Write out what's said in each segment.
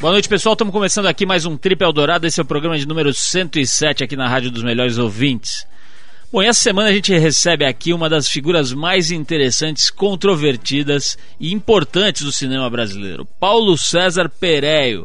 Boa noite, pessoal. Estamos começando aqui mais um Trip Eldorado. Esse é o programa de número 107 aqui na Rádio dos Melhores Ouvintes. Bom, e essa semana a gente recebe aqui uma das figuras mais interessantes, controvertidas e importantes do cinema brasileiro, Paulo César Pereio.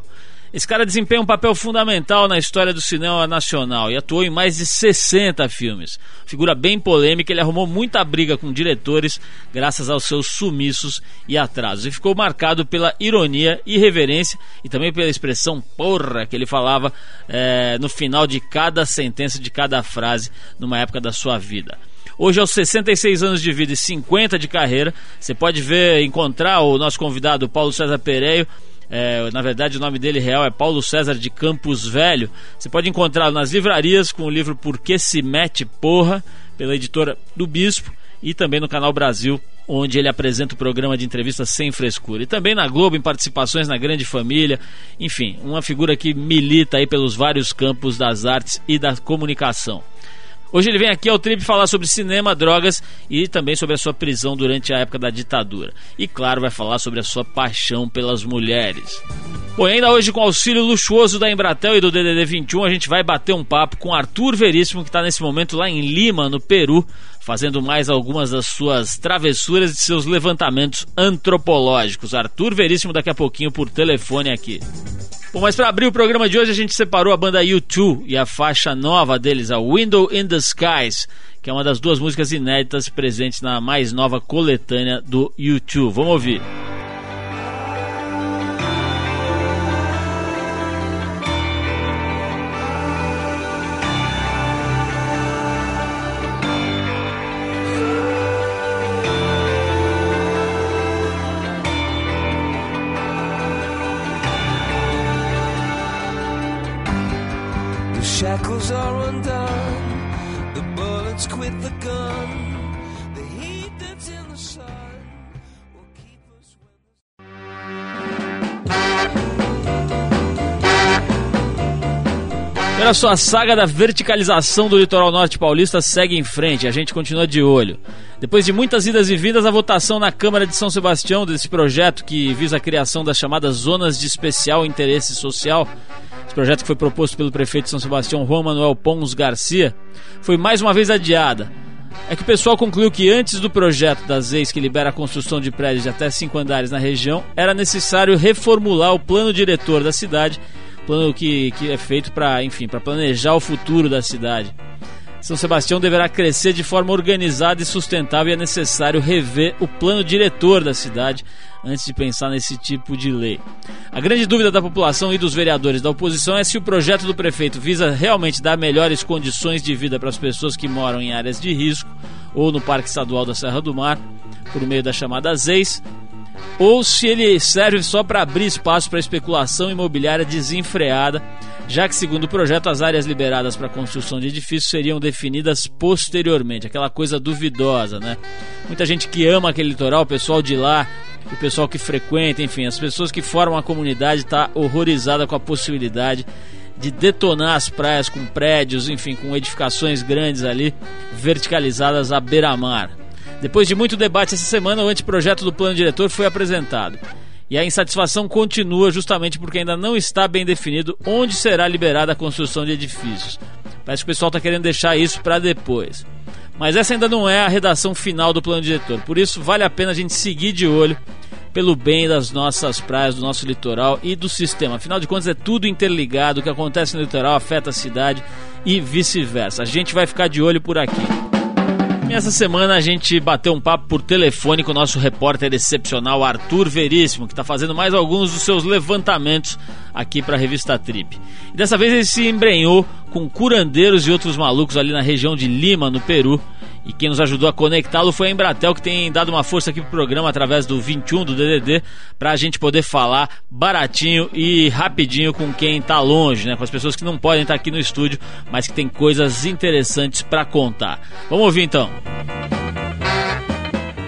Esse cara desempenha um papel fundamental na história do cinema nacional e atuou em mais de 60 filmes. Figura bem polêmica, ele arrumou muita briga com diretores graças aos seus sumiços e atrasos. E ficou marcado pela ironia, irreverência e também pela expressão porra que ele falava é, no final de cada sentença, de cada frase, numa época da sua vida. Hoje, aos 66 anos de vida e 50 de carreira, você pode ver, encontrar o nosso convidado Paulo César Pereio é, na verdade, o nome dele real é Paulo César de Campos Velho. Você pode encontrá-lo nas livrarias com o livro Por que se mete porra, pela editora do Bispo, e também no canal Brasil, onde ele apresenta o programa de entrevistas sem frescura. E também na Globo, em participações na Grande Família. Enfim, uma figura que milita aí pelos vários campos das artes e da comunicação. Hoje ele vem aqui ao Trip falar sobre cinema, drogas e também sobre a sua prisão durante a época da ditadura. E claro, vai falar sobre a sua paixão pelas mulheres. Bom, ainda hoje com auxílio luxuoso da Embratel e do DDD 21, a gente vai bater um papo com Arthur Veríssimo, que está nesse momento lá em Lima, no Peru, fazendo mais algumas das suas travessuras e seus levantamentos antropológicos. Arthur Veríssimo daqui a pouquinho por telefone aqui. Bom, mas para abrir o programa de hoje a gente separou a banda U2 e a faixa nova deles, a Window in the Skies, que é uma das duas músicas inéditas presentes na mais nova coletânea do U2. Vamos ouvir. Olha só, a saga da verticalização do litoral norte paulista segue em frente, a gente continua de olho. Depois de muitas idas e vindas, a votação na Câmara de São Sebastião desse projeto que visa a criação das chamadas zonas de especial interesse social esse projeto que foi proposto pelo prefeito de São Sebastião, Juan Manuel Pons Garcia, foi mais uma vez adiada. É que o pessoal concluiu que antes do projeto das leis que libera a construção de prédios de até cinco andares na região, era necessário reformular o plano diretor da cidade, plano que, que é feito para, enfim, para planejar o futuro da cidade. São Sebastião deverá crescer de forma organizada e sustentável e é necessário rever o plano diretor da cidade antes de pensar nesse tipo de lei. A grande dúvida da população e dos vereadores da oposição é se o projeto do prefeito visa realmente dar melhores condições de vida para as pessoas que moram em áreas de risco ou no Parque Estadual da Serra do Mar, por meio das chamadas EIs, ou se ele serve só para abrir espaço para especulação imobiliária desenfreada já que, segundo o projeto, as áreas liberadas para construção de edifícios seriam definidas posteriormente, aquela coisa duvidosa, né? Muita gente que ama aquele litoral, o pessoal de lá, o pessoal que frequenta, enfim, as pessoas que formam a comunidade está horrorizada com a possibilidade de detonar as praias com prédios, enfim, com edificações grandes ali, verticalizadas à beira-mar. Depois de muito debate essa semana, o anteprojeto do plano diretor foi apresentado. E a insatisfação continua justamente porque ainda não está bem definido onde será liberada a construção de edifícios. Parece que o pessoal está querendo deixar isso para depois. Mas essa ainda não é a redação final do plano diretor. Por isso, vale a pena a gente seguir de olho pelo bem das nossas praias, do nosso litoral e do sistema. Afinal de contas, é tudo interligado. O que acontece no litoral afeta a cidade e vice-versa. A gente vai ficar de olho por aqui. Essa semana a gente bateu um papo por telefone com o nosso repórter excepcional Arthur Veríssimo, que está fazendo mais alguns dos seus levantamentos aqui para a revista Trip. E dessa vez ele se embrenhou com curandeiros e outros malucos ali na região de Lima, no Peru, e quem nos ajudou a conectá-lo foi a Embratel, que tem dado uma força aqui pro programa através do 21 do DDD, para a gente poder falar baratinho e rapidinho com quem está longe, né? Com as pessoas que não podem estar tá aqui no estúdio, mas que tem coisas interessantes para contar. Vamos ouvir então.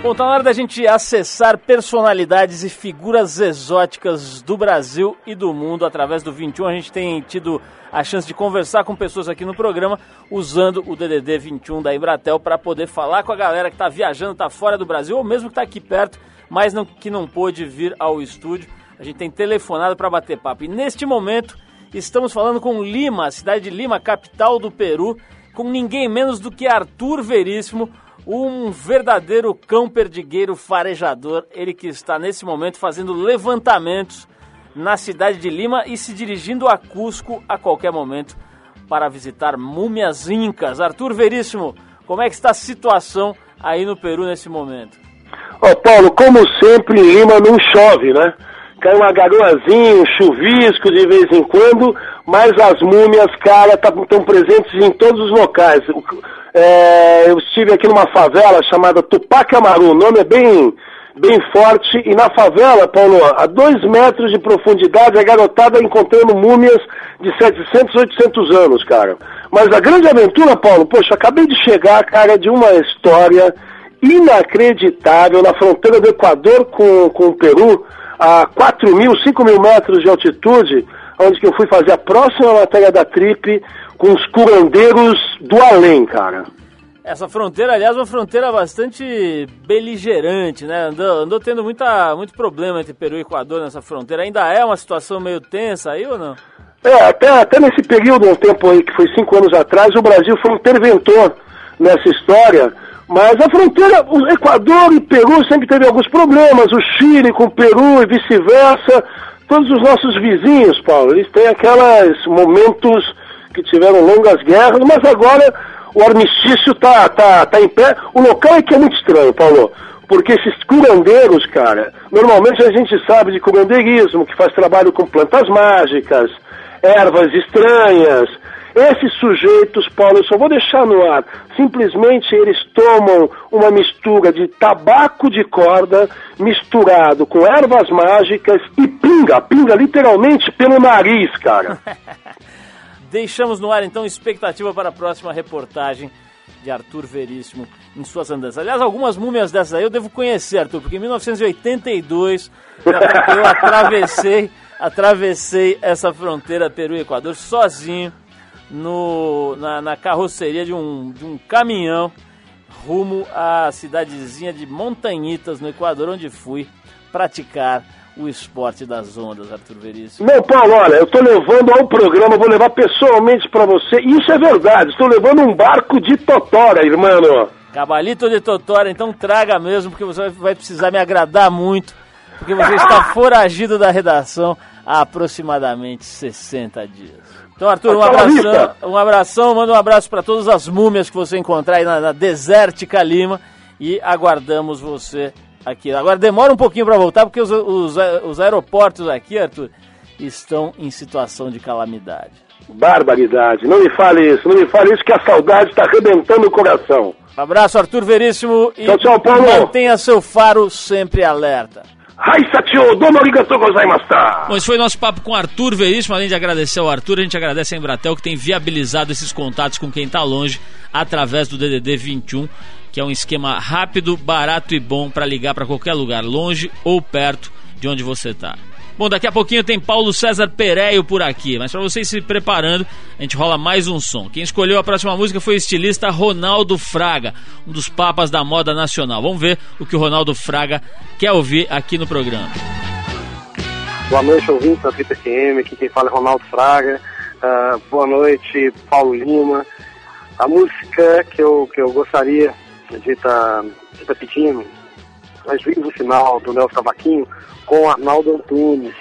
Bom, tá na hora da gente acessar personalidades e figuras exóticas do Brasil e do mundo através do 21. A gente tem tido a chance de conversar com pessoas aqui no programa usando o DDD 21 da Embratel para poder falar com a galera que está viajando, está fora do Brasil ou mesmo que está aqui perto, mas não, que não pôde vir ao estúdio. A gente tem telefonado para bater papo. E neste momento estamos falando com Lima, cidade de Lima, capital do Peru, com ninguém menos do que Arthur Veríssimo, um verdadeiro cão perdigueiro farejador. Ele que está nesse momento fazendo levantamentos na cidade de Lima e se dirigindo a Cusco a qualquer momento para visitar múmias incas. Arthur Veríssimo, como é que está a situação aí no Peru nesse momento? Ó oh, Paulo, como sempre em Lima não chove, né? Cai uma garoazinha, um chuvisco de vez em quando, mas as múmias, cara, estão tá, presentes em todos os locais. É, eu estive aqui numa favela chamada Tupac Amaru, o nome é bem, bem forte, e na favela, Paulo, a dois metros de profundidade, a garotada encontrando múmias de 700, 800 anos, cara. Mas a grande aventura, Paulo, poxa, acabei de chegar, cara, de uma história inacreditável na fronteira do Equador com, com o Peru, a 4 mil, 5 mil metros de altitude, onde que eu fui fazer a próxima matéria da Trip com os curandeiros do além, cara. Essa fronteira, aliás, é uma fronteira bastante beligerante, né? Andou, andou tendo muita, muito problema entre Peru e Equador nessa fronteira. Ainda é uma situação meio tensa aí ou não? É, até, até nesse período, um tempo aí, que foi cinco anos atrás, o Brasil foi um interventor nessa história, mas a fronteira, o Equador e Peru sempre teve alguns problemas, o Chile com o Peru e vice-versa, todos os nossos vizinhos, Paulo, eles têm aqueles momentos que tiveram longas guerras, mas agora o armistício tá, tá, tá em pé. O local é que é muito estranho, Paulo, porque esses curandeiros, cara, normalmente a gente sabe de curandeirismo, que faz trabalho com plantas mágicas, ervas estranhas. Esses sujeitos, Paulo, eu só vou deixar no ar. Simplesmente eles tomam uma mistura de tabaco de corda misturado com ervas mágicas e pinga, pinga literalmente pelo nariz, cara. Deixamos no ar então expectativa para a próxima reportagem de Arthur Veríssimo em suas andanças. Aliás, algumas múmias dessas aí eu devo conhecer, Arthur, porque em 1982 eu atravessei atravessei essa fronteira Peru e Equador sozinho no, na, na carroceria de um, de um caminhão rumo à cidadezinha de Montanhitas, no Equador, onde fui praticar o esporte das ondas, Arthur Veríssimo. Meu Paulo, olha, eu estou levando ao programa, vou levar pessoalmente para você, isso é verdade, estou levando um barco de Totora, irmão. Cabalito de Totora, então traga mesmo, porque você vai precisar me agradar muito porque você está foragido da redação há aproximadamente 60 dias. Então, Arthur, um abração, um abração, manda um abraço para todas as múmias que você encontrar aí na, na Desértica Lima e aguardamos você aqui. Agora demora um pouquinho para voltar porque os, os, os aeroportos aqui, Arthur, estão em situação de calamidade. Barbaridade, não me fale isso, não me fale isso que a saudade está arrebentando o coração. Abraço, Arthur Veríssimo, e tchau, tchau, Paulo. mantenha seu faro sempre alerta. Bom, esse foi nosso papo com Arthur Veríssimo. Além de agradecer ao Arthur, a gente agradece a Embratel que tem viabilizado esses contatos com quem está longe através do DDD 21, que é um esquema rápido, barato e bom para ligar para qualquer lugar, longe ou perto de onde você está. Bom, daqui a pouquinho tem Paulo César Pereio por aqui, mas para vocês se preparando, a gente rola mais um som. Quem escolheu a próxima música foi o estilista Ronaldo Fraga, um dos papas da moda nacional. Vamos ver o que o Ronaldo Fraga quer ouvir aqui no programa. Boa noite, ouvintes da Trip FM, aqui quem fala é Ronaldo Fraga. Uh, boa noite, Paulo Lima. A música que eu, que eu gostaria de estar tá, tá pedindo, mas vivo o final do Nelson Cavaquinho, com Arnaldo Antunes.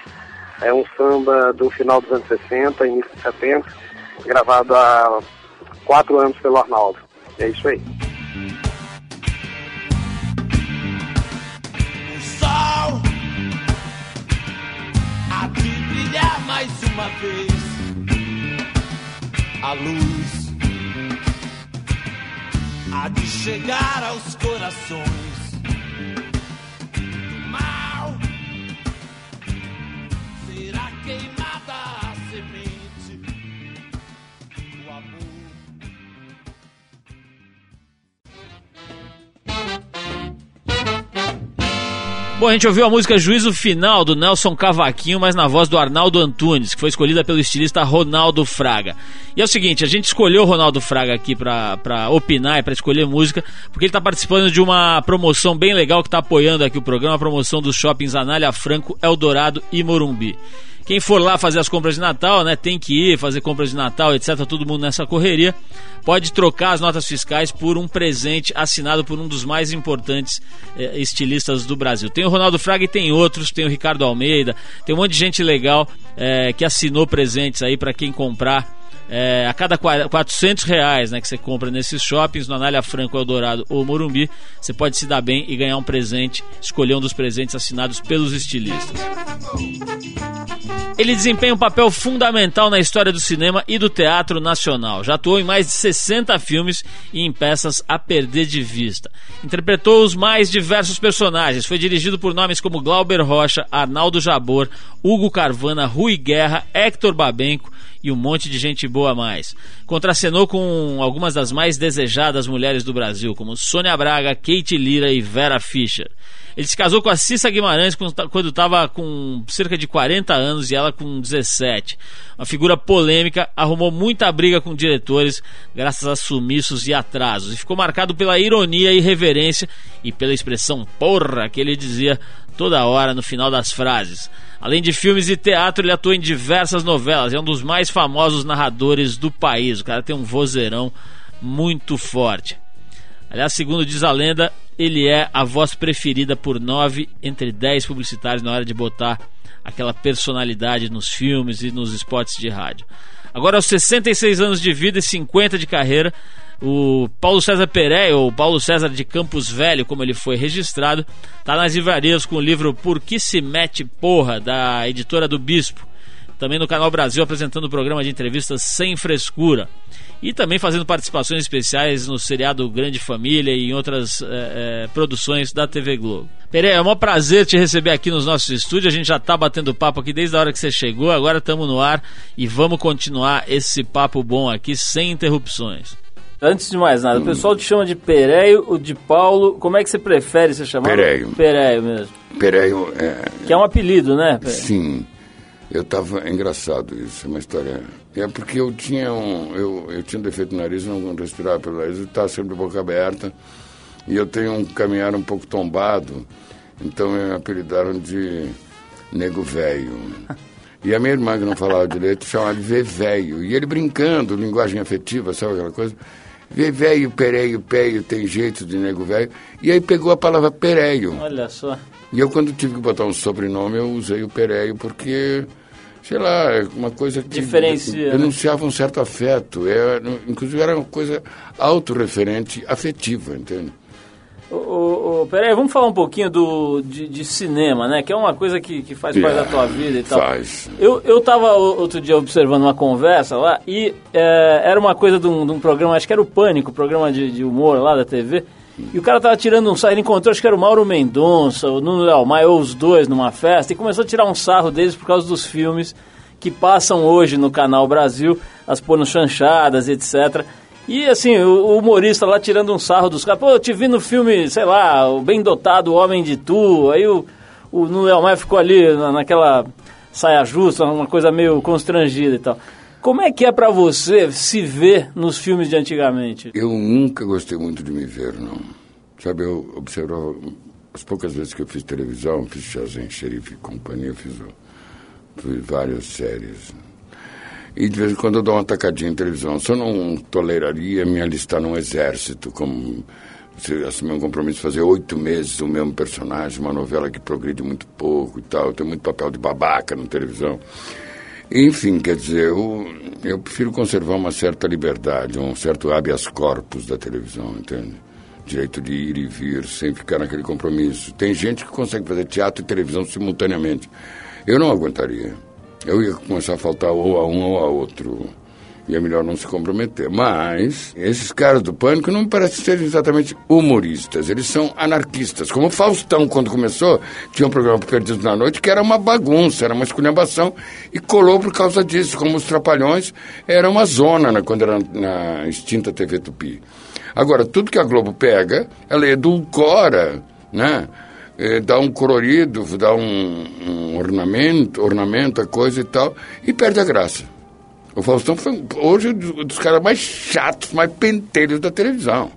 É um samba do final dos anos 60, início de 70, gravado há quatro anos pelo Arnaldo. É isso aí. O sol de brilhar mais uma vez. A luz há de chegar aos corações. Bom, a gente ouviu a música Juízo Final do Nelson Cavaquinho, mas na voz do Arnaldo Antunes, que foi escolhida pelo estilista Ronaldo Fraga. E é o seguinte, a gente escolheu o Ronaldo Fraga aqui pra opinar e pra escolher música, porque ele tá participando de uma promoção bem legal que tá apoiando aqui o programa, a promoção dos shoppings Anália Franco, Eldorado e Morumbi. Quem for lá fazer as compras de Natal, né, tem que ir fazer compras de Natal, etc, todo mundo nessa correria, pode trocar as notas fiscais por um presente assinado por um dos mais importantes eh, estilistas do Brasil. Tem o Ronaldo Fraga e tem outros, tem o Ricardo Almeida, tem um monte de gente legal eh, que assinou presentes aí para quem comprar é, a cada 400 reais né, que você compra nesses shoppings, no Anália Franco, Eldorado ou Morumbi, você pode se dar bem e ganhar um presente, escolher um dos presentes assinados pelos estilistas. Ele desempenha um papel fundamental na história do cinema e do teatro nacional. Já atuou em mais de 60 filmes e em peças a perder de vista. Interpretou os mais diversos personagens. Foi dirigido por nomes como Glauber Rocha, Arnaldo Jabor, Hugo Carvana, Rui Guerra, Héctor Babenco e um monte de gente boa a mais. Contracenou com algumas das mais desejadas mulheres do Brasil, como Sônia Braga, Kate Lira e Vera Fischer. Ele se casou com a Cissa Guimarães quando estava com cerca de 40 anos e ela com 17. Uma figura polêmica, arrumou muita briga com diretores graças a sumiços e atrasos. E ficou marcado pela ironia e reverência e pela expressão porra que ele dizia toda hora no final das frases. Além de filmes e teatro, ele atua em diversas novelas. É um dos mais famosos narradores do país. O cara tem um vozeirão muito forte. Aliás, segundo diz a lenda, ele é a voz preferida por nove entre dez publicitários na hora de botar aquela personalidade nos filmes e nos spots de rádio. Agora, aos 66 anos de vida e 50 de carreira, o Paulo César Pereira, ou Paulo César de Campos Velho, como ele foi registrado, está nas livrarias com o livro Por que se mete porra, da editora do Bispo. Também no Canal Brasil apresentando o programa de entrevistas Sem Frescura e também fazendo participações especiais no seriado Grande Família e em outras é, é, produções da TV Globo. Pereira, é um prazer te receber aqui nos nossos estúdios. A gente já está batendo papo aqui desde a hora que você chegou, agora estamos no ar e vamos continuar esse papo bom aqui sem interrupções. Antes de mais nada, o pessoal te chama de Pereio ou de Paulo. Como é que você prefere ser chamado? Pereio. Pereio mesmo. Pereio é. Que é um apelido, né? Pereio? Sim. Eu tava. É engraçado isso, é uma história. É porque eu tinha um. Eu, eu tinha um defeito no nariz, não respirava pelo nariz, eu estava sempre de boca aberta. E eu tenho um caminhar um pouco tombado, então me apelidaram de nego velho. E a minha irmã, que não falava direito, chamava de velho. E ele brincando, linguagem afetiva, sabe aquela coisa? Velho, pereio, peio, tem jeito de nego velho. E aí pegou a palavra pereio. Olha só. E eu, quando tive que botar um sobrenome, eu usei o pereio porque sei lá, é uma coisa que Diferencia, denunciava né? um certo afeto. É, inclusive era uma coisa autorreferente, afetiva, entende? Ô, ô, peraí, vamos falar um pouquinho do, de, de, cinema, né? Que é uma coisa que, que faz parte da tua vida e tal. Faz. Eu, eu tava outro dia observando uma conversa lá e é, era uma coisa de um, de um, programa, acho que era o Pânico, programa de, de humor lá da TV. E o cara tava tirando um sarro, ele encontrou, acho que era o Mauro Mendonça, o Nuno Leal Maia, ou os dois numa festa, e começou a tirar um sarro deles por causa dos filmes que passam hoje no Canal Brasil, as chanchadas, etc. E assim, o humorista lá tirando um sarro dos caras, pô, eu te vi no filme, sei lá, o Bem Dotado, o Homem de Tu, aí o, o Nuno Leal Maia ficou ali naquela saia justa, uma coisa meio constrangida e tal. Como é que é para você se ver nos filmes de antigamente? Eu nunca gostei muito de me ver, não. Sabe, eu observava as poucas vezes que eu fiz televisão, fiz Chazen, Xerife e Companhia, fiz, fiz várias séries. E de vez em quando eu dou uma tacadinha em televisão. Só não toleraria me alistar num exército, como se assumir um compromisso de fazer oito meses o mesmo personagem, uma novela que progride muito pouco e tal. Eu tenho muito papel de babaca na televisão. Enfim, quer dizer, eu, eu prefiro conservar uma certa liberdade, um certo habeas corpus da televisão, entende? Direito de ir e vir, sem ficar naquele compromisso. Tem gente que consegue fazer teatro e televisão simultaneamente. Eu não aguentaria. Eu ia começar a faltar ou a um ou a outro e é melhor não se comprometer. Mas esses caras do pânico não parecem ser exatamente humoristas, eles são anarquistas. Como o Faustão, quando começou, tinha um programa Perdidos na Noite que era uma bagunça, era uma esculhambação e colou por causa disso. Como os Trapalhões, era uma zona né, quando era na extinta TV Tupi. Agora, tudo que a Globo pega, ela edulcora, né? Eh, dá um colorido, dá um, um ornamento, ornamenta coisa e tal, e perde a graça. O Faustão foi hoje um dos caras mais chatos, mais pentelhos da televisão,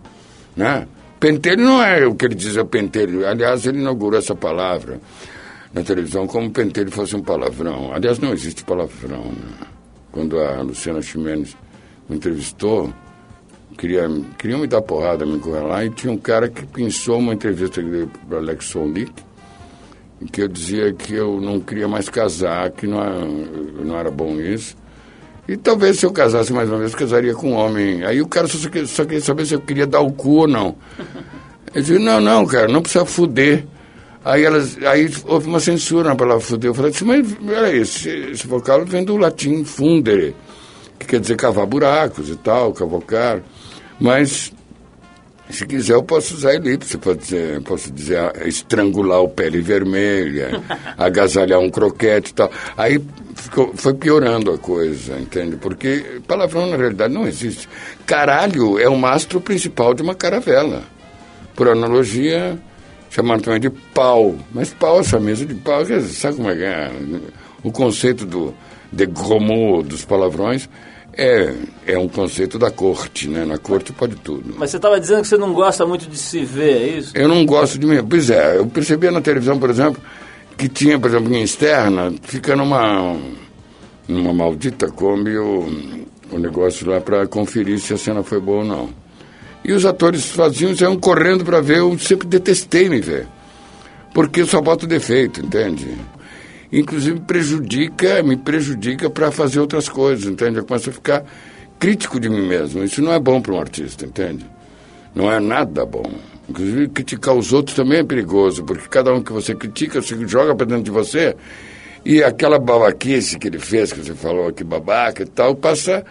né? Pentelho não é o que ele diz é pentelho. Aliás, ele inaugurou essa palavra na televisão como pentelho fosse um palavrão. Aliás, não existe palavrão. Né? Quando a Luciana Chimenez me entrevistou, queria, queria me dar porrada, me lá, e tinha um cara que pensou uma entrevista para Alex Sonic, em que eu dizia que eu não queria mais casar, que não era, não era bom isso. E talvez se eu casasse mais uma vez, casaria com um homem. Aí o cara só, só queria saber se eu queria dar o cu ou não. Eu disse, não, não, cara, não precisa fuder. Aí, elas, aí houve uma censura na palavra fuder. Eu falei assim, mas peraí, esse, esse vocal vem do latim fundere, que quer dizer cavar buracos e tal, cavocar. Mas se quiser, eu posso usar elipse, pode dizer, posso dizer ah, estrangular o pele vermelha, agasalhar um croquete e tal. Aí ficou, foi piorando a coisa, entende? Porque palavrão, na realidade, não existe. Caralho é o mastro principal de uma caravela. Por analogia, chamaram também de pau. Mas pau, essa mesa de pau, sabe como é que é? O conceito do de gros dos palavrões é, é um conceito da corte, né? Na corte pode tudo. Mas você estava dizendo que você não gosta muito de se ver, é isso? Eu não gosto de mim. Pois é, eu percebia na televisão, por exemplo, que tinha, por exemplo, em externa, fica numa, numa maldita Kombi o, o negócio lá para conferir se a cena foi boa ou não. E os atores faziam, iam correndo para ver, eu sempre detestei me ver. Porque só boto defeito, entende? Inclusive prejudica, me prejudica para fazer outras coisas, entende? Eu começo a ficar crítico de mim mesmo. Isso não é bom para um artista, entende? Não é nada bom. Inclusive, criticar os outros também é perigoso, porque cada um que você critica, você joga para dentro de você, e aquela babaquice que ele fez, que você falou aqui, babaca e tal, passa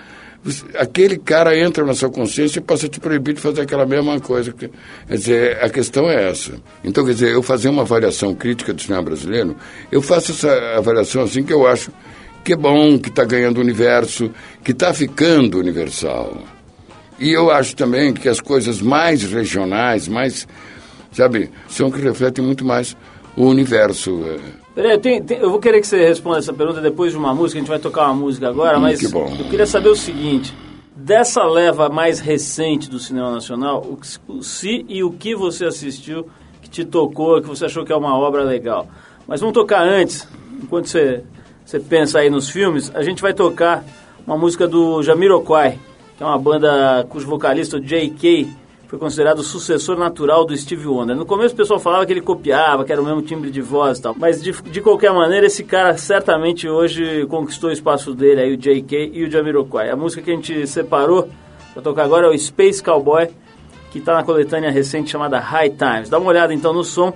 aquele cara entra na sua consciência e passa a te proibir de fazer aquela mesma coisa. Quer dizer, a questão é essa. Então, quer dizer, eu fazer uma avaliação crítica do cinema brasileiro, eu faço essa avaliação assim que eu acho que é bom, que está ganhando universo, que está ficando universal. E eu acho também que as coisas mais regionais, mais, sabe, são que refletem muito mais o universo. Peraí, tem, tem, eu vou querer que você responda essa pergunta depois de uma música. A gente vai tocar uma música agora, hum, mas eu queria saber o seguinte: dessa leva mais recente do cinema nacional, o, o se e o que você assistiu que te tocou, que você achou que é uma obra legal. Mas vamos tocar antes, enquanto você, você pensa aí nos filmes, a gente vai tocar uma música do Jamiroquai, que é uma banda cujo vocalista, o J.K., foi considerado o sucessor natural do Steve Wonder. No começo o pessoal falava que ele copiava, que era o mesmo timbre de voz e tal. Mas de, de qualquer maneira, esse cara certamente hoje conquistou o espaço dele, aí o J.K. e o Jamiroquai. A música que a gente separou para tocar agora é o Space Cowboy, que está na coletânea recente chamada High Times. Dá uma olhada então no som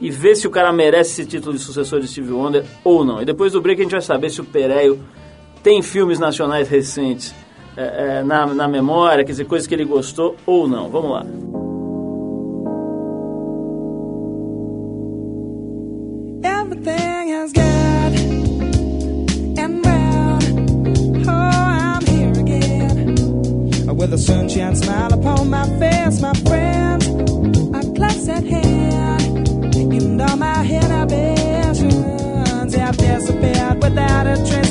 e vê se o cara merece esse título de sucessor de Steve Wonder ou não. E depois do break a gente vai saber se o Pereio tem filmes nacionais recentes é, é, na, na memória, quer dizer, coisas que ele gostou ou não. Vamos lá. Everything is good and well. Oh, I'm here again. With a sunshine smile upon my face, my friends, a close at hand. And all my inhibitions have disappeared without a trace.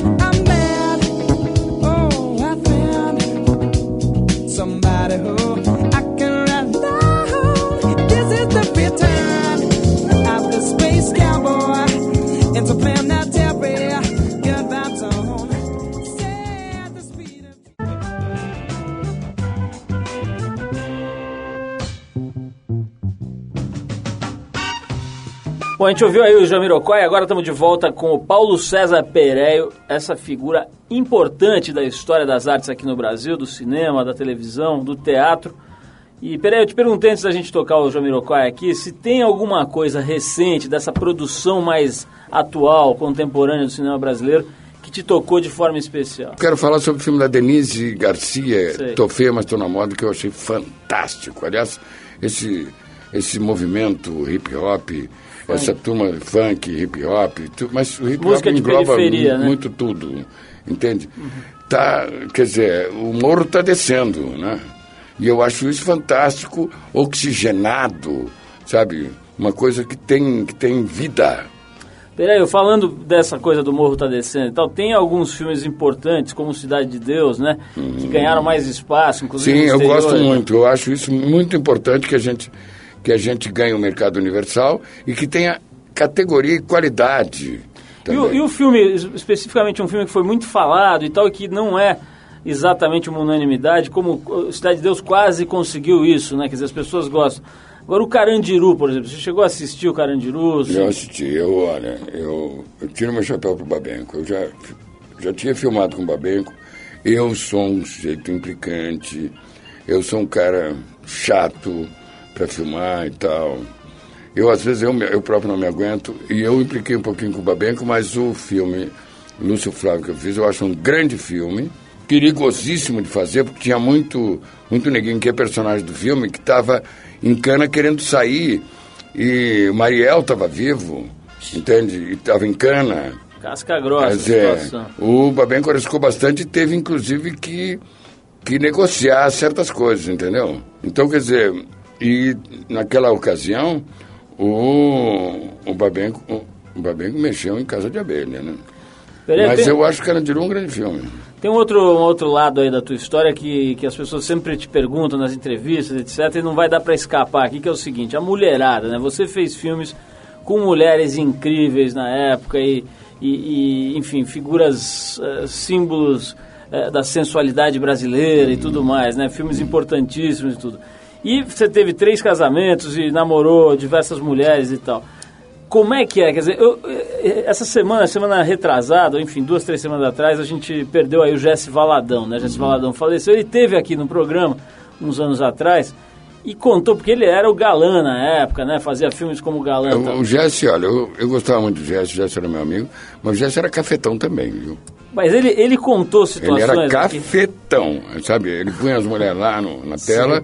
Bom, a gente ouviu aí o Jamiroquai, agora estamos de volta com o Paulo César Pereio, essa figura importante da história das artes aqui no Brasil, do cinema, da televisão, do teatro. E, Pereio, eu te perguntei antes da gente tocar o Jamiroquai aqui, se tem alguma coisa recente dessa produção mais atual, contemporânea do cinema brasileiro, que te tocou de forma especial? Quero falar sobre o filme da Denise Garcia, Sei. Tô Feia, Mas Tô Na Moda, que eu achei fantástico. Aliás, esse, esse movimento hip-hop essa turma funk, hip hop, mas o hip hop engloba né? muito tudo, entende? Uhum. Tá, quer dizer, o morro está descendo, né? E eu acho isso fantástico, oxigenado, sabe? uma coisa que tem, que tem vida. Peraí, eu falando dessa coisa do Morro Tá Descendo e tal, tem alguns filmes importantes, como Cidade de Deus, né? Que ganharam mais espaço, inclusive Sim, no eu exterior, gosto né? muito. Eu acho isso muito importante que a gente que a gente ganhe o mercado universal e que tenha categoria e qualidade. E o, e o filme, es- especificamente um filme que foi muito falado e tal, que não é exatamente uma unanimidade, como Cidade de Deus quase conseguiu isso, né? Quer dizer, as pessoas gostam. Agora o Carandiru, por exemplo, você chegou a assistir o Carandiru? Eu assisti, eu, olha, eu, eu tiro meu chapéu pro Babenco. Eu já, já tinha filmado com o Babenco. Eu sou um sujeito implicante, eu sou um cara chato para filmar e tal. Eu, às vezes, eu, eu próprio não me aguento. E eu impliquei um pouquinho com o Babenco, mas o filme Lúcio Flávio que eu fiz, eu acho um grande filme. Perigosíssimo de fazer, porque tinha muito, muito neguinho que é personagem do filme, que estava em cana querendo sair. E o Mariel estava vivo, entende? E estava em cana. Casca grossa dizer, situação. o Babenco arriscou bastante e teve, inclusive, que, que negociar certas coisas, entendeu? Então, quer dizer, e naquela ocasião, o, o, Babenco, o, Babenco mexeu em Casa de Abelha, né? Mas tem, eu acho que Carandiru é um grande filme. tem um outro, um outro lado aí da tua história que, que as pessoas sempre te perguntam nas entrevistas, etc., e não vai dar pra escapar aqui, que é o seguinte, a mulherada, né? Você fez filmes com mulheres incríveis na época e, e, e, enfim, figuras, eh, símbolos eh, da sensualidade brasileira e tudo mais, né? Filmes importantíssimos e tudo. E você teve três casamentos e namorou diversas mulheres e tal. Como é que é? Quer dizer, eu, eh, essa semana, semana retrasada, enfim, duas, três semanas atrás, a gente perdeu aí o Jesse Valadão, né? Jesse Valadão faleceu. Ele teve aqui no programa, uns anos atrás, e contou, porque ele era o galã na época, né? Fazia filmes como galã. e tal. O, Jesse, olha, eu, eu gostava muito do Jesse, o Jesse era meu amigo, mas o Jesse era cafetão também, viu? Mas ele, ele contou Ele situações... era aqui- cafetão, sabe? Ele punha as mulheres lá no- na tela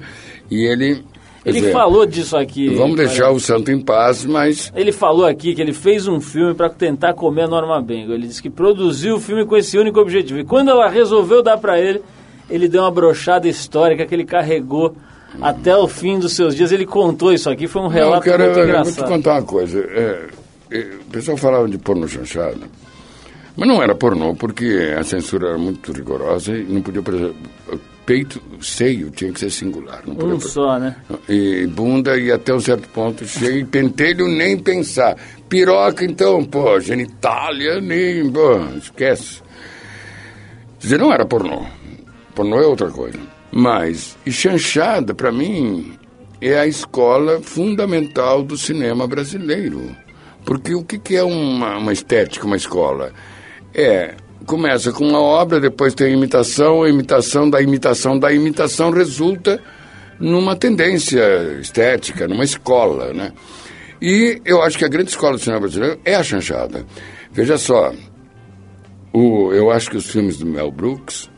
e ele... Ele dizer, falou disso aqui. Vamos deixar o santo em paz, mas Ele falou aqui que ele fez um filme para tentar comer a Norma Bengo. Ele disse que produziu o filme com esse único objetivo. E quando ela resolveu dar para ele, ele deu uma brochada histórica que ele carregou até o fim dos seus dias. Ele contou isso aqui, foi um Não, relato cara, muito eu vou te engraçado. contar uma coisa. É, é, o pessoal falava de porno chanchada, mas não era pornô, porque a censura era muito rigorosa e não podia, peito, seio tinha que ser singular. Não podia, Um só, né? E bunda e até um certo ponto cheio, e pentelho nem pensar. Piroca, então, pô, genitália, nem, pô, esquece. Quer dizer, não era pornô. Pornô é outra coisa. Mas, e chanchada, para mim, é a escola fundamental do cinema brasileiro. Porque o que, que é uma, uma estética, uma escola? É, começa com uma obra, depois tem a imitação, a imitação da imitação da imitação resulta numa tendência estética, numa escola, né? E eu acho que a grande escola do cinema brasileiro é a chanchada. Veja só, o, eu acho que os filmes do Mel Brooks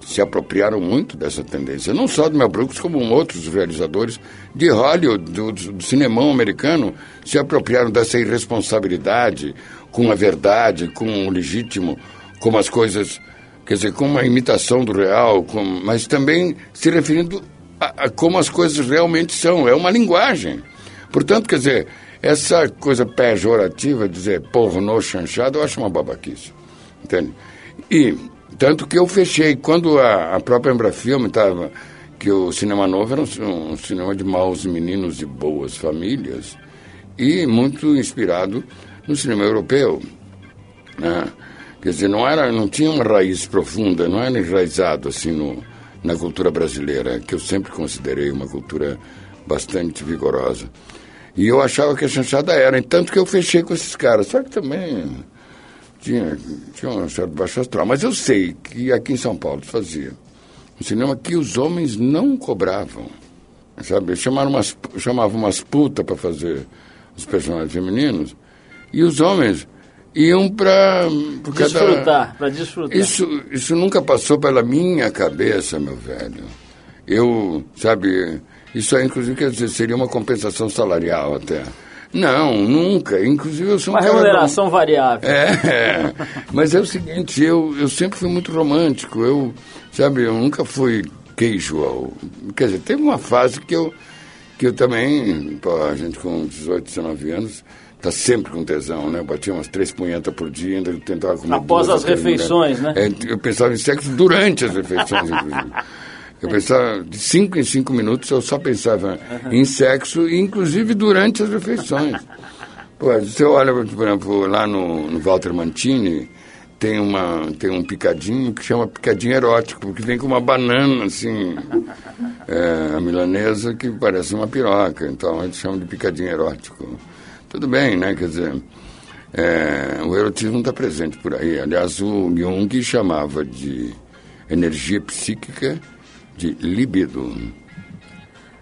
se apropriaram muito dessa tendência. Não só do Mel Brooks, como outros realizadores de Hollywood, do, do cinemão americano, se apropriaram dessa irresponsabilidade com a verdade, com o legítimo, como as coisas, quer dizer, com uma imitação do real, com, mas também se referindo a, a como as coisas realmente são. É uma linguagem. Portanto, quer dizer, essa coisa pejorativa, dizer pornô chanchado, eu acho uma babaquice. Entende? E tanto que eu fechei, quando a, a própria Embrafilme estava, que o Cinema Novo era um, um cinema de maus meninos e boas famílias, e muito inspirado no cinema europeu. Né? Quer dizer, não, era, não tinha uma raiz profunda, não era enraizado assim no, na cultura brasileira, que eu sempre considerei uma cultura bastante vigorosa. E eu achava que a chanchada era, tanto que eu fechei com esses caras. Só que também tinha, tinha um certo baixo astral. Mas eu sei que aqui em São Paulo fazia um cinema que os homens não cobravam. Sabe? Chamaram umas, chamavam umas putas para fazer os personagens femininos e os homens iam para Desfrutar, para desfrutar. isso, isso nunca passou pela minha cabeça, meu velho. Eu, sabe, isso aí, inclusive, quer dizer, seria uma compensação salarial até. Não, nunca. Inclusive, eu sou um Uma cara- remuneração variável. É, mas é o seguinte, eu, eu sempre fui muito romântico. Eu, sabe, eu nunca fui casual. Quer dizer, teve uma fase que eu, que eu também, pô, a gente com 18, 19 anos, tá sempre com tesão, né? Batia umas três punhetas por dia, ainda tentava comer Após duas as refeições, mulheres. É, eu pensava em sexo durante as refeições, inclusive. Eu pensava, de cinco em cinco minutos, eu só pensava em sexo, inclusive durante as refeições. Pô, você olha, por exemplo, lá no, no Walter Mantini, tem, uma, tem um picadinho que chama picadinho erótico, porque vem com uma banana, assim, é, a milanesa, que parece uma piroca. Então, a gente chama de picadinho erótico. Tudo bem, né? Quer dizer, é, o erotismo está presente por aí. Aliás, o Jung chamava de energia psíquica de libido.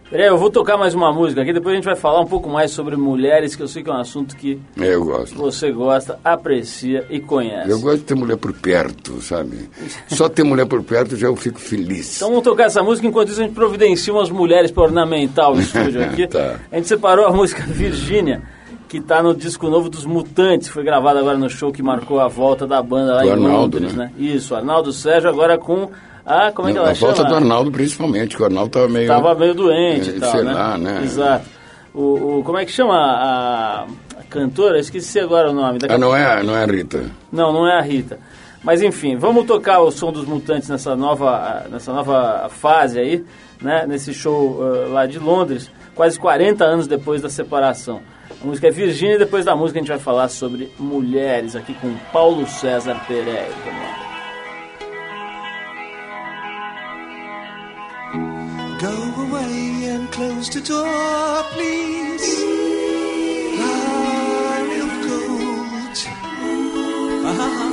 Peraí, eu vou tocar mais uma música aqui, depois a gente vai falar um pouco mais sobre mulheres, que eu sei que é um assunto que É, eu gosto. você gosta, aprecia e conhece. Eu gosto de ter mulher por perto, sabe? Só ter mulher por perto já eu fico feliz. Então vamos tocar essa música, enquanto isso a gente providencia umas mulheres para ornamentar o estúdio aqui. Tá. A gente separou a música Virgínia, que está no disco novo dos Mutantes, foi gravado agora no show que marcou a volta da banda lá Do em Arnaldo, Londres, né? né? Isso, Arnaldo Sérgio agora com a, como é que ela a chama? volta do Arnaldo, principalmente, que o Arnaldo estava meio. Tava meio doente É, e tal, sei né? lá, né? Exato. O, o- como é que chama a, a cantora? Eu esqueci agora o nome. Daqui a Ah, não é, não é a Rita. Não, não é a Rita. Mas enfim, vamos tocar o som dos Mutantes nessa nova, nessa nova fase aí, né? Nesse show uh, lá de Londres, quase 40 anos depois da separação. A música é Virgínia e depois da música a gente vai falar sobre mulheres aqui com Paulo César Pereira. Vamos lá. Go away and close the door, please. I'm real cold. Ah.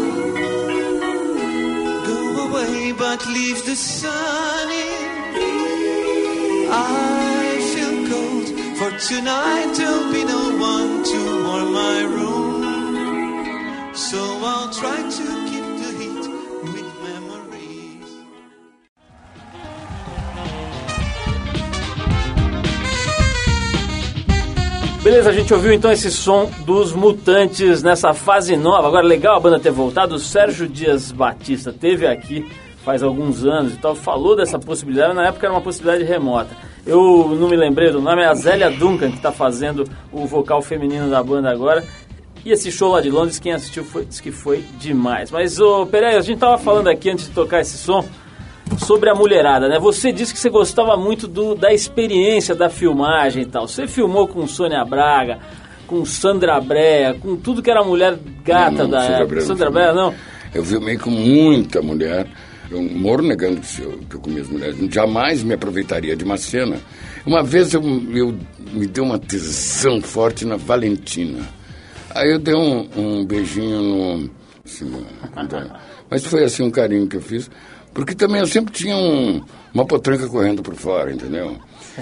Go away, but leave the sun in. I tonight there'll be no one to warm my room. So I'll try to keep the heat with memories. Beleza, a gente ouviu então esse som dos Mutantes nessa fase nova. Agora, legal a banda ter voltado. O Sérgio Dias Batista teve aqui faz alguns anos e tal, falou dessa possibilidade. Na época era uma possibilidade remota. Eu não me lembrei do nome, é a Zélia Duncan que está fazendo o vocal feminino da banda agora. E esse show lá de Londres, quem assistiu foi, disse que foi demais. Mas, ô Pereira, a gente tava falando aqui antes de tocar esse som sobre a mulherada, né? Você disse que você gostava muito do, da experiência da filmagem e tal. Você filmou com Sônia Braga, com Sandra Brea, com tudo que era mulher gata Não, não, da Sandra época. Sandra. Brea, não? Eu filmei com muita mulher. Eu moro negando que eu, que eu comia as mulheres. Jamais me aproveitaria de uma cena. Uma vez eu, eu me deu uma tesão forte na Valentina. Aí eu dei um, um beijinho no. assim, mas foi assim um carinho que eu fiz. Porque também eu sempre tinha um- uma potranca correndo por fora, entendeu?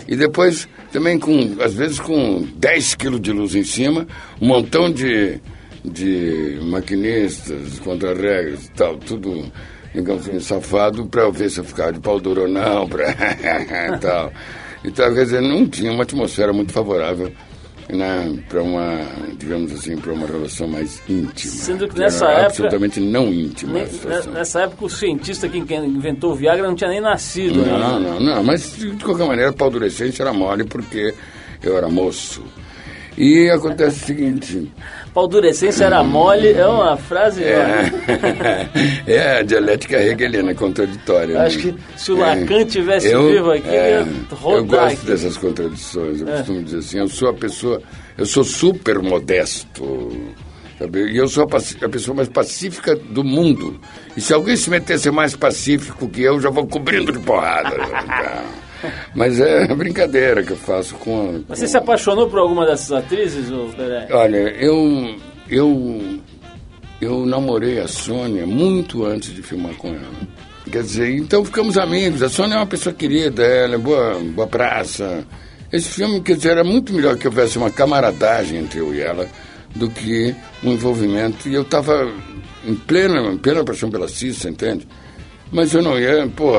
E depois, também com, às vezes com 10 quilos de luz em cima, um montão de, de maquinistas, contra-regras e tal, tudo, digamos assim, safado, para ver se eu ficava de pau duro ou não, pra tal. Então, quer dizer, não tinha uma atmosfera muito favorável né, para uma, digamos assim, para uma relação mais íntima. Sendo que nessa época- absolutamente não íntima nessa época o cientista que inventou o Viagra não tinha nem nascido. né? Não, não, não, mas de qualquer maneira, pau adolescente era mole porque eu era moço. E acontece o seguinte, Paldurecência era mole, é uma frase. é, é a dialética hegeliana contraditória. Acho né? que se o Lacan tivesse eu, vivo aqui, ele ia é, rodar Eu gosto aqui. dessas contradições, eu É. costumo dizer assim, eu sou a pessoa, eu sou super modesto, sabe? E eu sou a, a pessoa mais pacífica do mundo. E se alguém se meter a ser mais pacífico que eu, já vou cobrindo de porrada. Mas é brincadeira que eu faço com... a- Você com- se apaixonou por alguma dessas atrizes, Pereira? Olha, eu, eu, eu namorei a Sônia muito antes de filmar com ela. Quer dizer, então ficamos amigos. A Sônia é uma pessoa querida, ela é boa, boa praça. Esse filme, quer dizer, era muito melhor que houvesse uma camaradagem entre eu e ela do que um envolvimento. E eu estava em plena, em plena paixão pela Cissa, entende? Mas eu não ia, pô,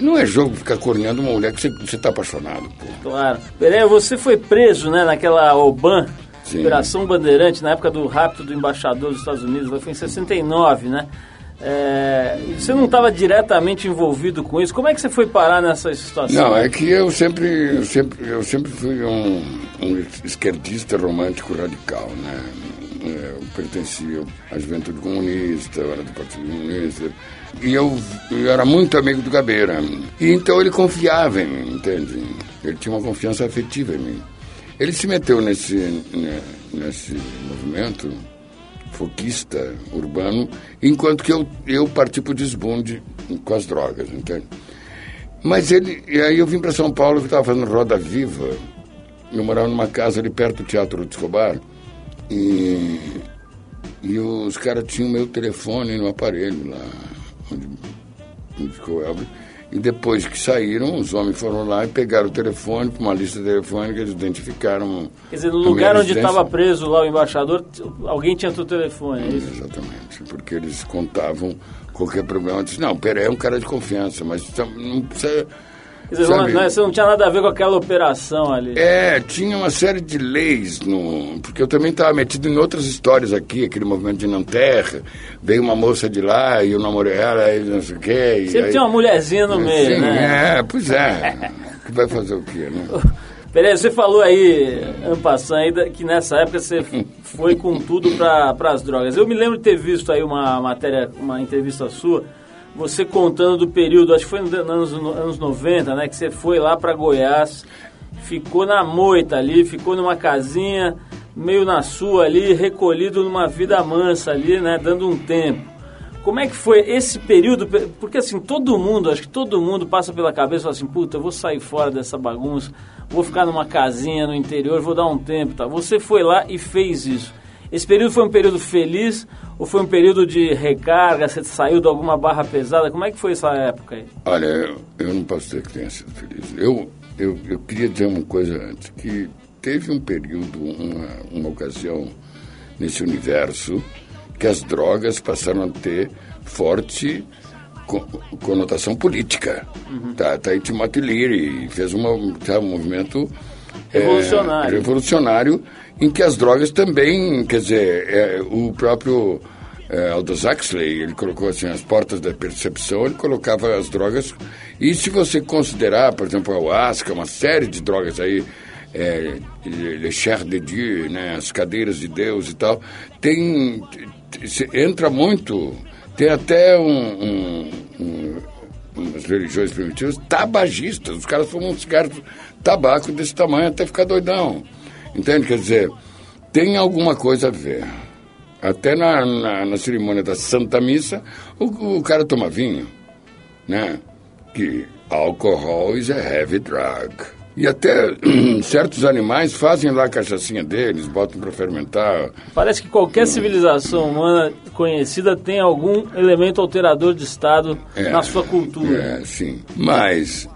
não é jogo ficar corneando uma mulher que você está apaixonado, pô. Claro. Pereira, você foi preso, né, naquela OBAN, Sim. Operação Bandeirante, na época do rapto do embaixador dos Estados Unidos, foi em 69, né? É, você não estava diretamente envolvido com isso. Como é que você foi parar nessa situação? Não, é que eu sempre, eu sempre, eu sempre fui um, um esquerdista romântico radical, né? É, Eu pertencia à juventude comunista, eu era do Partido Comunista. E eu, eu era muito amigo do Gabeira. E então ele confiava em mim, entende? Ele tinha uma confiança afetiva em mim. Ele se meteu nesse, né, nesse movimento foquista urbano, enquanto que eu, eu parti para desbunde com as drogas, entende? Mas ele, e aí eu vim para São Paulo, que estava fazendo Roda Viva, eu morava numa casa ali perto do Teatro do Escobar, e, e os caras tinham meu telefone no aparelho lá, onde, onde ficou Elvis. E depois que saíram, os homens foram lá e pegaram o telefone, para uma lista telefônica, eles identificaram. Quer dizer, no lugar onde estava preso lá o embaixador, alguém tinha teu telefone, é isso? Exatamente, porque eles contavam qualquer problema. Eu disse, não, peraí, é um cara de confiança, mas não precisa... Dizer, não, você não tinha nada a ver com aquela operação ali. É, tinha uma série de leis, no, porque eu também estava metido em outras histórias aqui, aquele movimento de Nanterra, veio uma moça de lá e eu namorei ela e não sei o quê. Sempre aí- tem uma mulherzinha no meio, Sim, né? É, pois é. que vai fazer o quê, né? Peraí, você falou aí, Ampassan, aí, que nessa época você foi com tudo para as drogas. Eu me lembro de ter visto aí uma matéria, uma entrevista sua, você contando do período, acho que foi nos anos, no- anos 90, né? Que você foi lá para Goiás, ficou na moita ali, ficou numa casinha, meio na sua ali, recolhido numa vida mansa ali, né? Dando um tempo. Como é que foi esse período? Porque assim, todo mundo, acho que todo mundo passa pela cabeça assim, puta, eu vou sair fora dessa bagunça, vou ficar numa casinha no interior, vou dar um tempo, tá? Você foi lá e fez isso. Esse período foi um período feliz ou foi um período de recarga? Você saiu de alguma barra pesada? Como é que foi essa época aí? Olha, eu, eu não posso dizer que tenha sido feliz. Eu, eu, eu queria dizer uma coisa antes, que teve um período, uma, uma ocasião nesse universo que as drogas passaram a ter forte co- conotação política. Tá, tá aí Timothy Leary fez uma, tá, um movimento é, Revolucionário. Em que as drogas também, quer dizer, é, o próprio é, Aldous Huxley, ele colocou assim, as portas da percepção, ele colocava as drogas, e se você considerar, por exemplo, a ayahuasca, uma série de drogas aí, é, Le Cher de Dieu, né, as cadeiras de Deus e tal, tem, entra muito, tem até um, um, um religiões primitivas, tabagistas. Os caras fumam um cigarro de tabaco desse tamanho até ficar doidão. Entende? Quer dizer, tem alguma coisa a ver. Até na, na, na cerimônia da Santa Missa, o, o cara toma vinho, né? Que alcohol is a heavy drug. E até certos animais fazem lá a cachaçinha deles, botam para fermentar. Parece que qualquer civilização humana conhecida tem algum elemento alterador de estado É, na sua cultura. É, sim. Mas,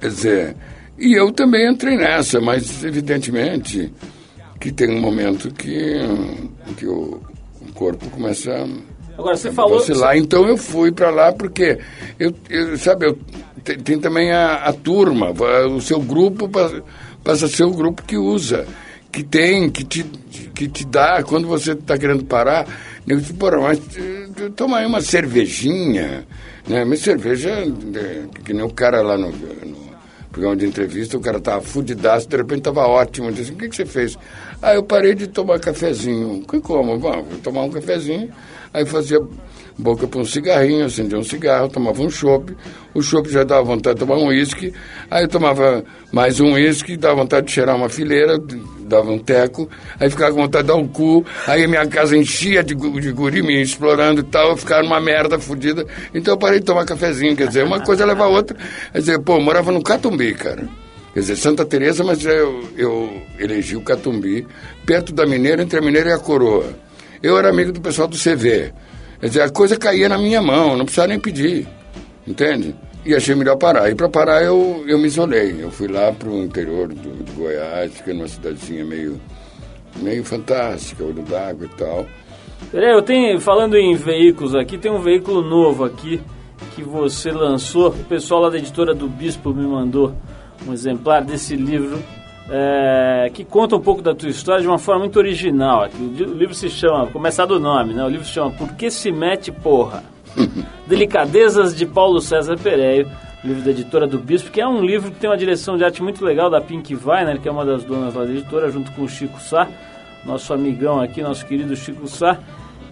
quer dizer, e eu também entrei nessa, mas evidentemente que tem um momento que, que o, o corpo começa a Agora, você falou... vacilar. Então eu fui para lá porque, eu, eu- sabe, eu, tem, tem também a, a turma, o seu grupo pa- passa a ser o grupo que usa, que tem, que te, que te dá, quando você está querendo parar, eu disse, porra, mas eh, toma aí uma cervejinha, né? Mas cerveja, eh, que nem o cara lá no, no programa de entrevista, o cara tava fudidaço, de repente tava ótimo. Eu disse, o que, que você fez? Ah, eu parei de tomar cafezinho. Que como? Vou tomar um cafezinho. Aí fazia boca para um cigarrinho, acendia um cigarro, tomava um chopp. O chopp já dava vontade de tomar um uísque. Aí tomava mais um uísque, dava vontade de cheirar uma fileira, dava um teco. Aí ficava com vontade de dar um cu. Aí minha casa enchia de, de guri explorando e tal. Ficava numa merda fodida. Então eu parei de tomar cafezinho. Quer dizer, uma coisa leva a outra. Quer dizer, pô, eu morava no Catumbi, cara. Quer dizer, Santa Teresa, mas eu, eu elegi o Catumbi, perto da Mineira, entre a Mineira e a Coroa. Eu era amigo do pessoal do CV. Quer dizer, a coisa caía na minha mão, não precisava nem pedir. Entende? E achei melhor parar. E para parar eu, eu me isolei. Eu fui lá para o interior do, de Goiás, fiquei numa cidadezinha meio, meio fantástica, olho d'água e tal. Eu tenho, falando em veículos aqui, tem um veículo novo aqui que você lançou. O pessoal lá da editora do Bispo me mandou um exemplar desse livro é, que conta um pouco da tua história de uma forma muito original. O livro se chama, começar do nome, né? O livro se chama Por que se mete porra? Delicadezas de Paulo César Pereio, livro da editora do Bispo, que é um livro que tem uma direção de arte muito legal da Pink Weiner, que é uma das donas lá da editora, junto com o Chico Sá, nosso amigão aqui, nosso querido Chico Sá.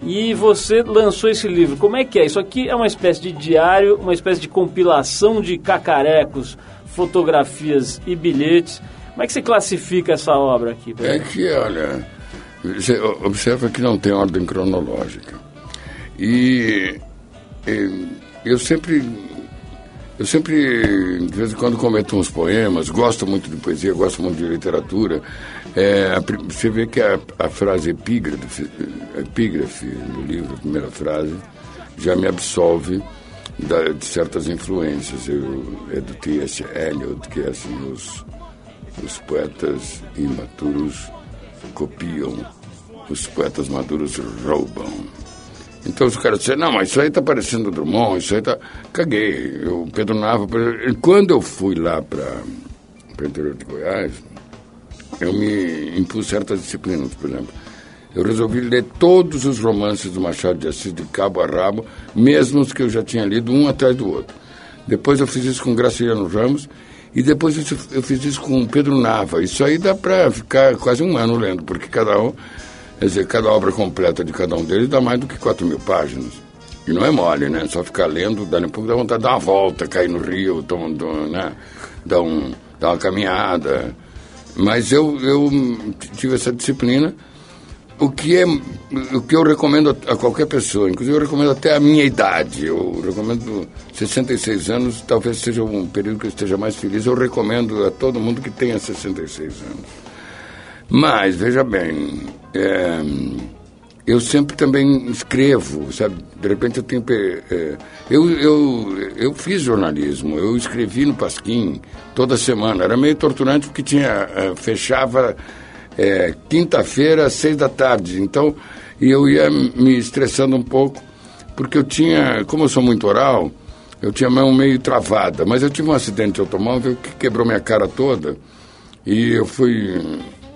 E você lançou esse livro. Como é que é? Isso aqui é uma espécie de diário, uma espécie de compilação de cacarecos, fotografias e bilhetes. Como é que você classifica essa obra aqui? É que, olha, você observa que não tem ordem cronológica. E, e eu sempre eu sempre, de vez em quando, cometo uns poemas, gosto muito de poesia, gosto muito de literatura. É, você vê que a, a frase epígrafe, epígrafe do livro, a primeira frase, já me absolve da, de certas influências. Eu, é do T.S. Eliot, que é assim, os, os poetas imaturos copiam, os poetas maduros roubam. Então os caras disseram, não, mas isso aí tá parecendo Drummond, isso aí tá... Caguei. Eu, Pedro Nava, quando eu fui lá para o interior de Goiás, eu me impus certas disciplinas, por exemplo. Eu resolvi ler todos os romances do Machado de Assis de cabo a rabo, mesmo os que eu já tinha lido, um atrás do outro. Depois eu fiz isso com Graciliano Ramos e depois eu fiz isso com Pedro Nava. Isso aí dá para ficar quase um ano lendo, porque cada um Quer dizer, cada obra completa de cada um deles dá mais do que 4 mil páginas. E não é mole, né? Só ficar lendo, dá um pouco dá vontade de dar uma volta, cair no rio, tom, tom, né? dar, um, dar uma caminhada. Mas eu, eu tive essa disciplina, o que, é, o que eu recomendo a qualquer pessoa, inclusive eu recomendo até a minha idade. Eu recomendo 66 anos, talvez seja um período que eu esteja mais feliz. Eu recomendo a todo mundo que tenha 66 anos. Mas, veja bem, é, eu sempre também escrevo, sabe? De repente eu tenho. É, eu, eu, eu fiz jornalismo, eu escrevi no Pasquim toda semana. Era meio torturante porque tinha, é, fechava é, quinta-feira às seis da tarde. Então eu ia me estressando um pouco, porque eu tinha, como eu sou muito oral, eu tinha a mão meio travada. Mas eu tive um acidente de automóvel que quebrou minha cara toda. E eu fui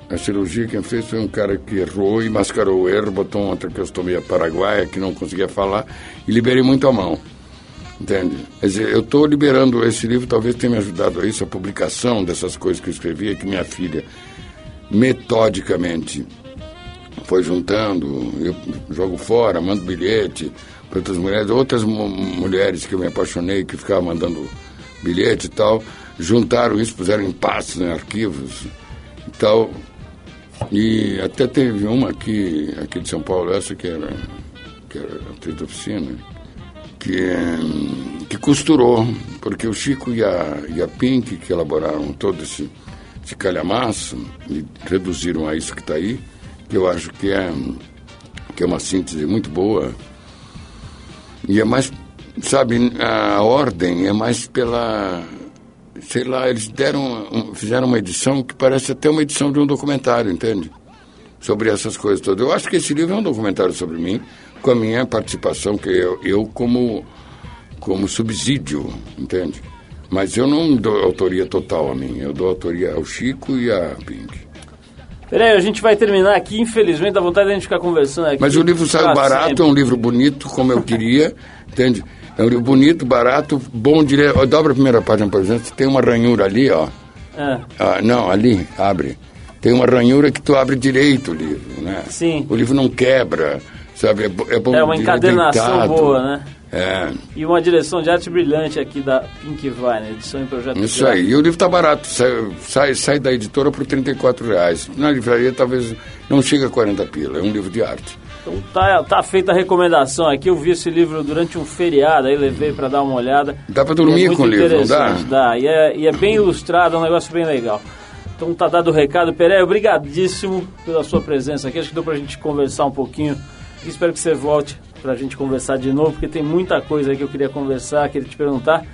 a cirurgia quem fez foi um cara que errou e mascarou o erro, botou uma traqueostomia paraguaia que não conseguia falar e liberei muito a mão. Entende? Quer dizer, eu estou liberando esse livro, talvez tenha me ajudado a isso, a publicação dessas coisas que eu escrevi, que minha filha metodicamente. Foi juntando, eu jogo fora, mando bilhete para outras mulheres, outras mulheres que eu me apaixonei, que ficavam mandando bilhete e tal, juntaram isso, puseram em pastos, em arquivos e tal, e até teve uma aqui, aqui de São Paulo, essa que era, que era atriz da oficina, que, que costurou, porque o Chico e a, e a Pink, que elaboraram todo esse, esse calhamaço, e reduziram a isso que está aí, que eu acho que é, que é uma síntese muito boa. E é mais, sabe, a ordem é mais pela sei lá, eles deram, fizeram uma edição que parece até uma edição de um documentário, entende? Sobre essas coisas todas. Eu acho que esse livro é um documentário sobre mim, com a minha participação, que eu, eu como, como subsídio, entende? Mas eu não dou autoria total a mim, eu dou autoria ao Chico e a Pink. Peraí, a gente vai terminar aqui, infelizmente, dá vontade de a gente ficar conversando aqui. Mas o livro saiu barato, sempre. é um livro bonito, como eu queria, entende? É um livro bonito, barato, bom ler. Dobra a primeira página, por exemplo, tem uma ranhura ali, ó. É. Ah, não, ali, abre. Tem uma ranhura que tu abre direito o livro, né? Sim. O livro não quebra, sabe? É, é bom É uma encadernação deitado. boa, né? É. E uma direção de arte brilhante aqui da Pink Vine, edição em projeto Isso aí. E o livro tá barato, sai, sai, sai da editora por 34 reais. Na livraria talvez não chega a 40 pila, é um livro de arte. Então tá, tá feita a recomendação aqui. Eu vi esse livro durante um feriado, aí levei para dar uma olhada. Dá para dormir é com o livro, não dá? Dá, e é, e é bem ilustrado, é um negócio bem legal. Então tá dado o recado. Pereira, obrigadíssimo pela sua presença aqui. Acho que deu pra gente conversar um pouquinho. E espero que você volte pra gente conversar de novo, porque tem muita coisa aí que eu queria conversar, queria te perguntar,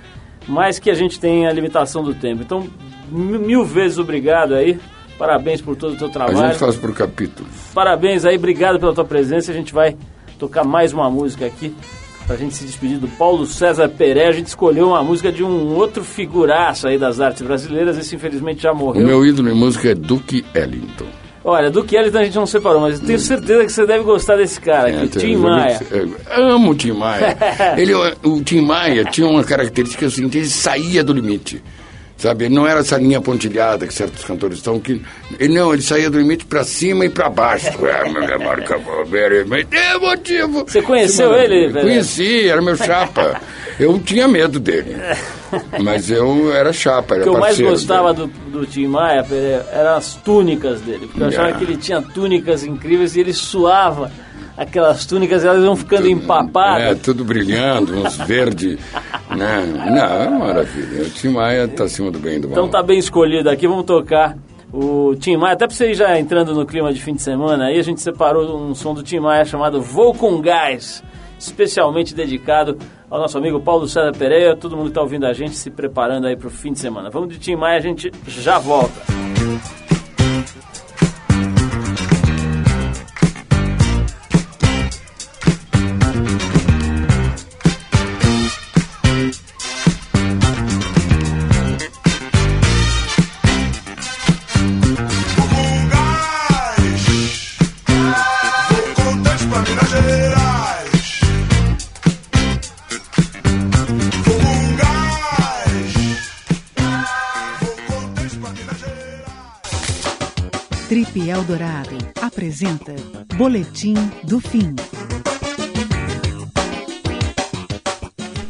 mas que a gente tem a limitação do tempo. Então, mil vezes obrigado aí. Parabéns por todo o teu trabalho. A gente faz por capítulo. Parabéns aí, obrigado pela tua presença. A gente vai tocar mais uma música aqui pra gente se despedir do Paulo César Pereira. A gente escolheu uma música de um outro figuraço aí das artes brasileiras. Esse infelizmente já morreu. O meu ídolo em música é Duke Ellington. Olha, do Kelly a gente não separou, mas eu tenho certeza que você deve gostar desse cara aqui, É, Tim Maia. amo o Tim Maia. ele, o Tim Maia tinha uma característica assim, que ele saía do limite. Sabe, não era essa linha pontilhada que certos cantores estão que ele não, ele saía do limite para cima e para baixo. É, meu marca, é motivo. Você conheceu ele, velho? Conheci, era meu chapa. Eu tinha medo dele. Mas eu era chapa, O que eu mais gostava dele. do, do Tim Maia eram as túnicas dele, porque eu achava Ah. que ele tinha túnicas incríveis e ele suava aquelas túnicas, elas iam ficando É, empapadas. tudo brilhando, uns verdes. né? Não, é maravilha. O Tim Maia tá acima do bem do mal. Então tá bem escolhido aqui, vamos tocar o Tim Maia, até pra você ir já entrando no clima de fim de semana, aí a gente separou um som do Tim Maia chamado Vou com Gás, especialmente dedicado ao nosso amigo Paulo César Pereira, todo mundo que tá ouvindo a gente se preparando aí pro fim de semana. Vamos de Tim Maia, a gente já volta. Trip Eldorado apresenta Boletim do Fim.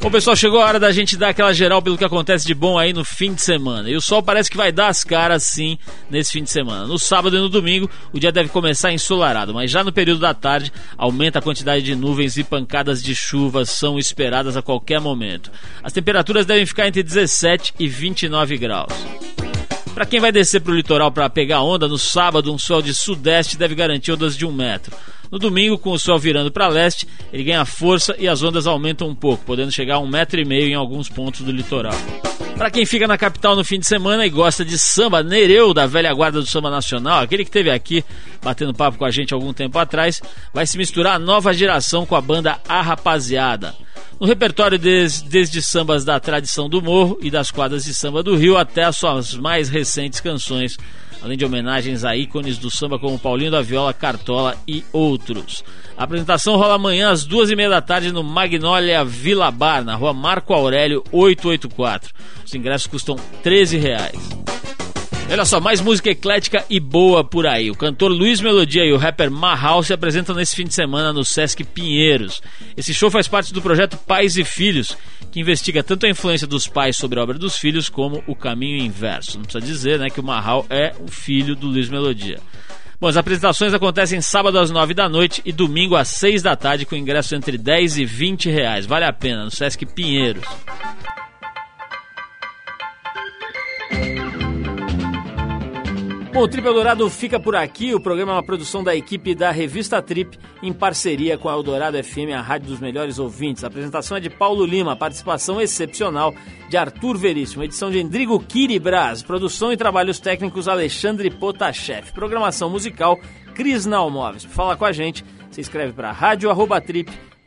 Bom, pessoal, chegou a hora da gente dar aquela geral pelo que acontece de bom aí no fim de semana. E o sol parece que vai dar as caras sim nesse fim de semana. No sábado e no domingo, o dia deve começar ensolarado, mas já no período da tarde aumenta a quantidade de nuvens e pancadas de chuva são esperadas a qualquer momento. As temperaturas devem ficar entre 17 e 29 graus. Para quem vai descer para o litoral para pegar onda, no sábado um sol de sudeste deve garantir ondas de um metro. No domingo, com o sol virando para leste, ele ganha força e as ondas aumentam um pouco, podendo chegar a um metro e meio em alguns pontos do litoral. Para quem fica na capital no fim de semana e gosta de samba, Nereu, da velha guarda do samba nacional, aquele que teve aqui batendo papo com a gente algum tempo atrás, vai se misturar a nova geração com a banda A Rapaziada. No repertório des- desde sambas da tradição do morro e das quadras de samba do Rio até as suas mais recentes canções, além de homenagens a ícones do samba como Paulinho da Viola, Cartola e outros. A apresentação rola amanhã às duas e meia da tarde no Magnólia Vila Bar, na rua Marco Aurélio 884. Os ingressos custam 13 reais. Olha só, mais música eclética e boa por aí. O cantor Luiz Melodia e o rapper Mahal se apresentam nesse fim de semana no Sesc Pinheiros. Esse show faz parte do projeto Pais e Filhos, que investiga tanto a influência dos pais sobre a obra dos filhos como o caminho inverso. Não precisa dizer né, que o Mahal é o filho do Luiz Melodia. Bom, as apresentações acontecem sábado às 9 da noite e domingo às 6 da tarde, com ingresso entre 10 e 20 reais. Vale a pena, no Sesc Pinheiros. Bom, o Trip Eldorado fica por aqui. O programa é uma produção da equipe da revista Trip, em parceria com a Eldorado FM, a rádio dos melhores ouvintes. A apresentação é de Paulo Lima, participação excepcional de Arthur Veríssimo, edição de Endrigo Kiribras, produção e trabalhos técnicos Alexandre Potashev, programação musical Cris Nalmoves. Falar com a gente, você escreve para rádio@trip